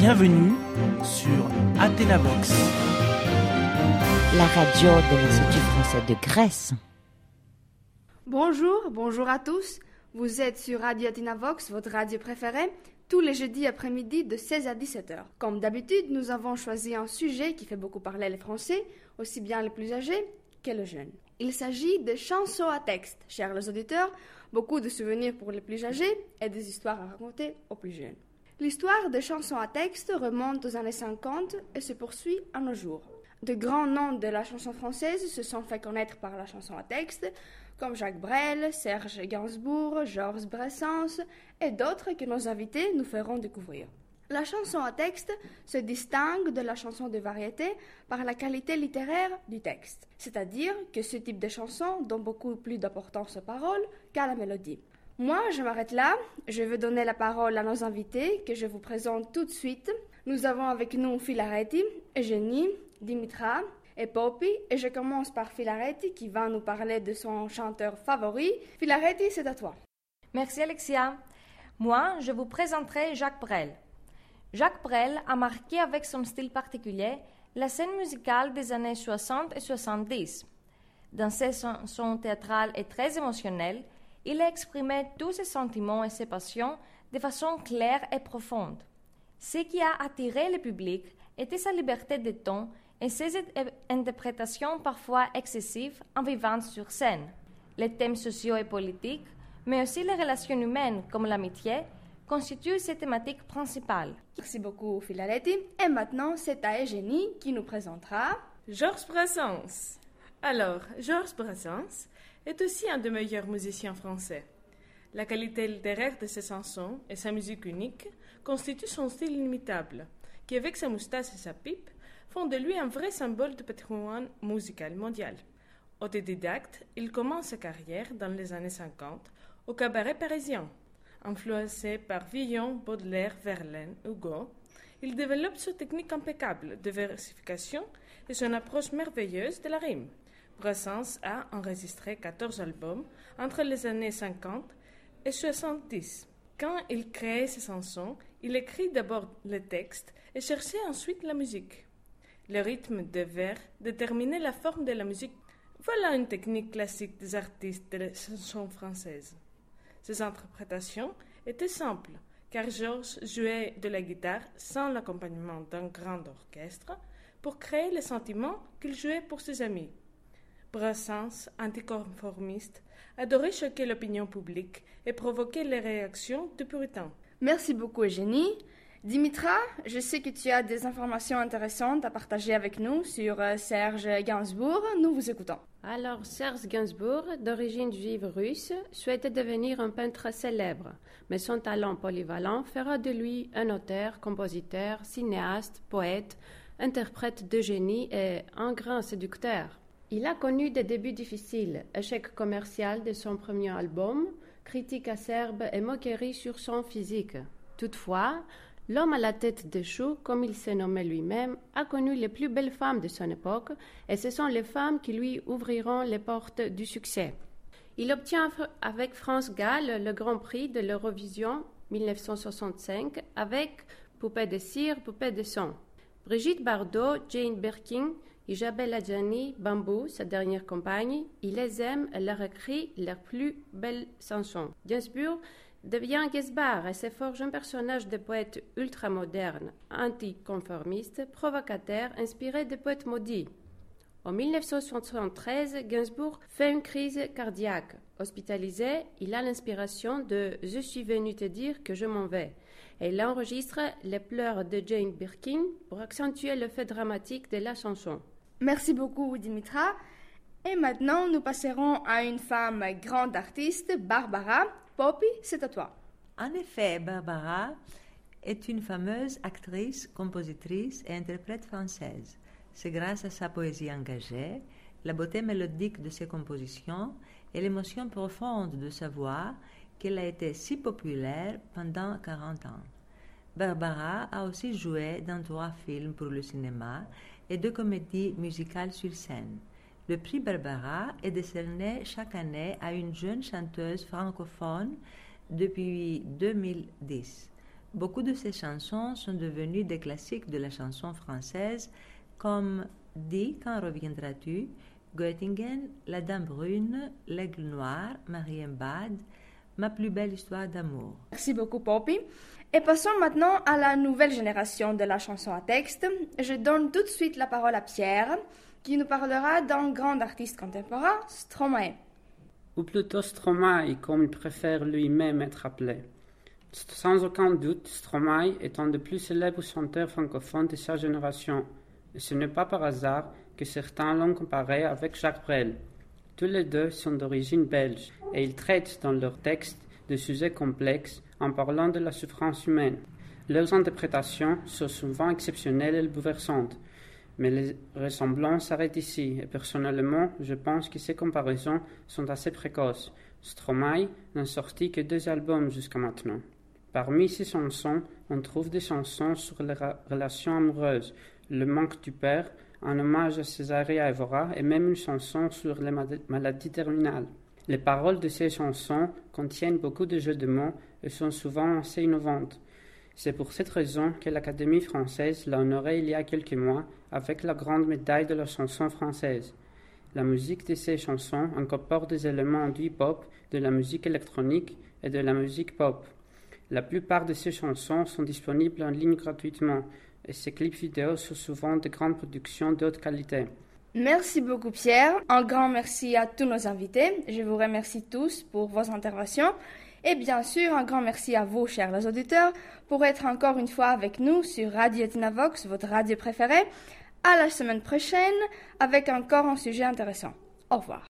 Bienvenue sur Athénavox, la radio de l'Institut français de Grèce. Bonjour, bonjour à tous. Vous êtes sur Radio Athénavox, votre radio préférée, tous les jeudis après-midi de 16 à 17 heures. Comme d'habitude, nous avons choisi un sujet qui fait beaucoup parler les Français, aussi bien les plus âgés que les jeunes. Il s'agit de chansons à texte, chers les auditeurs, beaucoup de souvenirs pour les plus âgés et des histoires à raconter aux plus jeunes. L'histoire des chansons à texte remonte aux années 50 et se poursuit à nos jours. De grands noms de la chanson française se sont fait connaître par la chanson à texte, comme Jacques Brel, Serge Gainsbourg, Georges Brassens et d'autres que nos invités nous feront découvrir. La chanson à texte se distingue de la chanson de variété par la qualité littéraire du texte, c'est-à-dire que ce type de chanson donne beaucoup plus d'importance aux paroles qu'à la mélodie. Moi, je m'arrête là. Je vais donner la parole à nos invités que je vous présente tout de suite. Nous avons avec nous Filaretti, Eugénie, Dimitra et Poppy. Et je commence par Filaretti qui va nous parler de son chanteur favori. Filaretti, c'est à toi. Merci Alexia. Moi, je vous présenterai Jacques Brel. Jacques Brel a marqué avec son style particulier la scène musicale des années 60 et 70. Dans ses chansons théâtrales et très émotionnelles, il a exprimé tous ses sentiments et ses passions de façon claire et profonde. Ce qui a attiré le public était sa liberté de ton et ses interprétations parfois excessives en vivant sur scène. Les thèmes sociaux et politiques, mais aussi les relations humaines comme l'amitié, constituent ses thématiques principales. Merci beaucoup, Philaretti. Et maintenant, c'est à Eugénie qui nous présentera Georges Brassens. Alors, Georges Brassens est aussi un des meilleurs musiciens français. La qualité littéraire de ses chansons et sa musique unique constituent son style inimitable, qui avec sa moustache et sa pipe font de lui un vrai symbole de patrimoine musical mondial. Autodidacte, il commence sa carrière dans les années 50 au cabaret parisien. Influencé par Villon, Baudelaire, Verlaine, Hugo, il développe sa technique impeccable de versification et son approche merveilleuse de la rime. Brassens a enregistré 14 albums entre les années 50 et 70. Quand il crée ses chansons, il écrit d'abord le texte et cherchait ensuite la musique. Le rythme de vers déterminait la forme de la musique. Voilà une technique classique des artistes de la chanson française. Ses interprétations étaient simples, car Georges jouait de la guitare sans l'accompagnement d'un grand orchestre pour créer le sentiment qu'il jouait pour ses amis. Brassens, anticonformiste, adorait choquer l'opinion publique et provoquer les réactions des puritains. Merci beaucoup, Eugénie. Dimitra, je sais que tu as des informations intéressantes à partager avec nous sur euh, Serge Gainsbourg. Nous vous écoutons. Alors, Serge Gainsbourg, d'origine juive russe, souhaitait devenir un peintre célèbre, mais son talent polyvalent fera de lui un auteur, compositeur, cinéaste, poète, interprète de génie et un grand séducteur. Il a connu des débuts difficiles, échec commercial de son premier album, critique acerbe et moquerie sur son physique. Toutefois, l'homme à la tête de chou, comme il s'est nommé lui-même, a connu les plus belles femmes de son époque, et ce sont les femmes qui lui ouvriront les portes du succès. Il obtient avec France Gall le Grand Prix de l'Eurovision 1965 avec Poupée de cire, Poupée de sang. Brigitte Bardot, Jane Birkin, Isabelle Adjani, Bambou, sa dernière compagne, il les aime et leur écrit leurs plus belles chansons. Gainsbourg devient Gesbar et se forge un personnage de poète ultramoderne, anticonformiste, provocateur, inspiré des poètes maudits. En 1973, Gainsbourg fait une crise cardiaque. Hospitalisé, il a l'inspiration de Je suis venu te dire que je m'en vais. Et il enregistre les pleurs de Jane Birkin pour accentuer le fait dramatique de la chanson. Merci beaucoup, Dimitra. Et maintenant, nous passerons à une femme grande artiste, Barbara. Poppy, c'est à toi. En effet, Barbara est une fameuse actrice, compositrice et interprète française. C'est grâce à sa poésie engagée, la beauté mélodique de ses compositions et l'émotion profonde de sa voix qu'elle a été si populaire pendant 40 ans. Barbara a aussi joué dans trois films pour le cinéma et deux comédies musicales sur scène. Le prix Barbara est décerné chaque année à une jeune chanteuse francophone depuis 2010. Beaucoup de ces chansons sont devenues des classiques de la chanson française, comme Dis quand reviendras-tu, Göttingen, La Dame Brune, L'Aigle Noir, Marienbad, Ma plus belle histoire d'amour. Merci beaucoup, Poppy. Et passons maintenant à la nouvelle génération de la chanson à texte. Je donne tout de suite la parole à Pierre, qui nous parlera d'un grand artiste contemporain, Stromae. Ou plutôt Stromae, comme il préfère lui-même être appelé. Sans aucun doute, Stromae est un des plus célèbres chanteurs francophones de sa génération. Et ce n'est pas par hasard que certains l'ont comparé avec Jacques Brel. Tous les deux sont d'origine belge et ils traitent dans leurs textes de sujets complexes en parlant de la souffrance humaine. Leurs interprétations sont souvent exceptionnelles et bouleversantes, mais les ressemblances s'arrêtent ici et personnellement, je pense que ces comparaisons sont assez précoces. Stromae n'a sorti que deux albums jusqu'à maintenant. Parmi ces chansons, on trouve des chansons sur les relations amoureuses, le manque du père, un hommage à Césaria Evora et même une chanson sur les maladies terminales. Les paroles de ces chansons contiennent beaucoup de jeux de mots et sont souvent assez innovantes. C'est pour cette raison que l'Académie française l'a honoré il y a quelques mois avec la grande médaille de la chanson française. La musique de ces chansons incorpore des éléments du hip-hop, de la musique électronique et de la musique pop. La plupart de ces chansons sont disponibles en ligne gratuitement et ces clips vidéo sont souvent de grandes productions de haute qualité. Merci beaucoup Pierre. Un grand merci à tous nos invités. Je vous remercie tous pour vos interventions. Et bien sûr, un grand merci à vous, chers auditeurs, pour être encore une fois avec nous sur Radio Vox, votre radio préférée. À la semaine prochaine avec encore un sujet intéressant. Au revoir.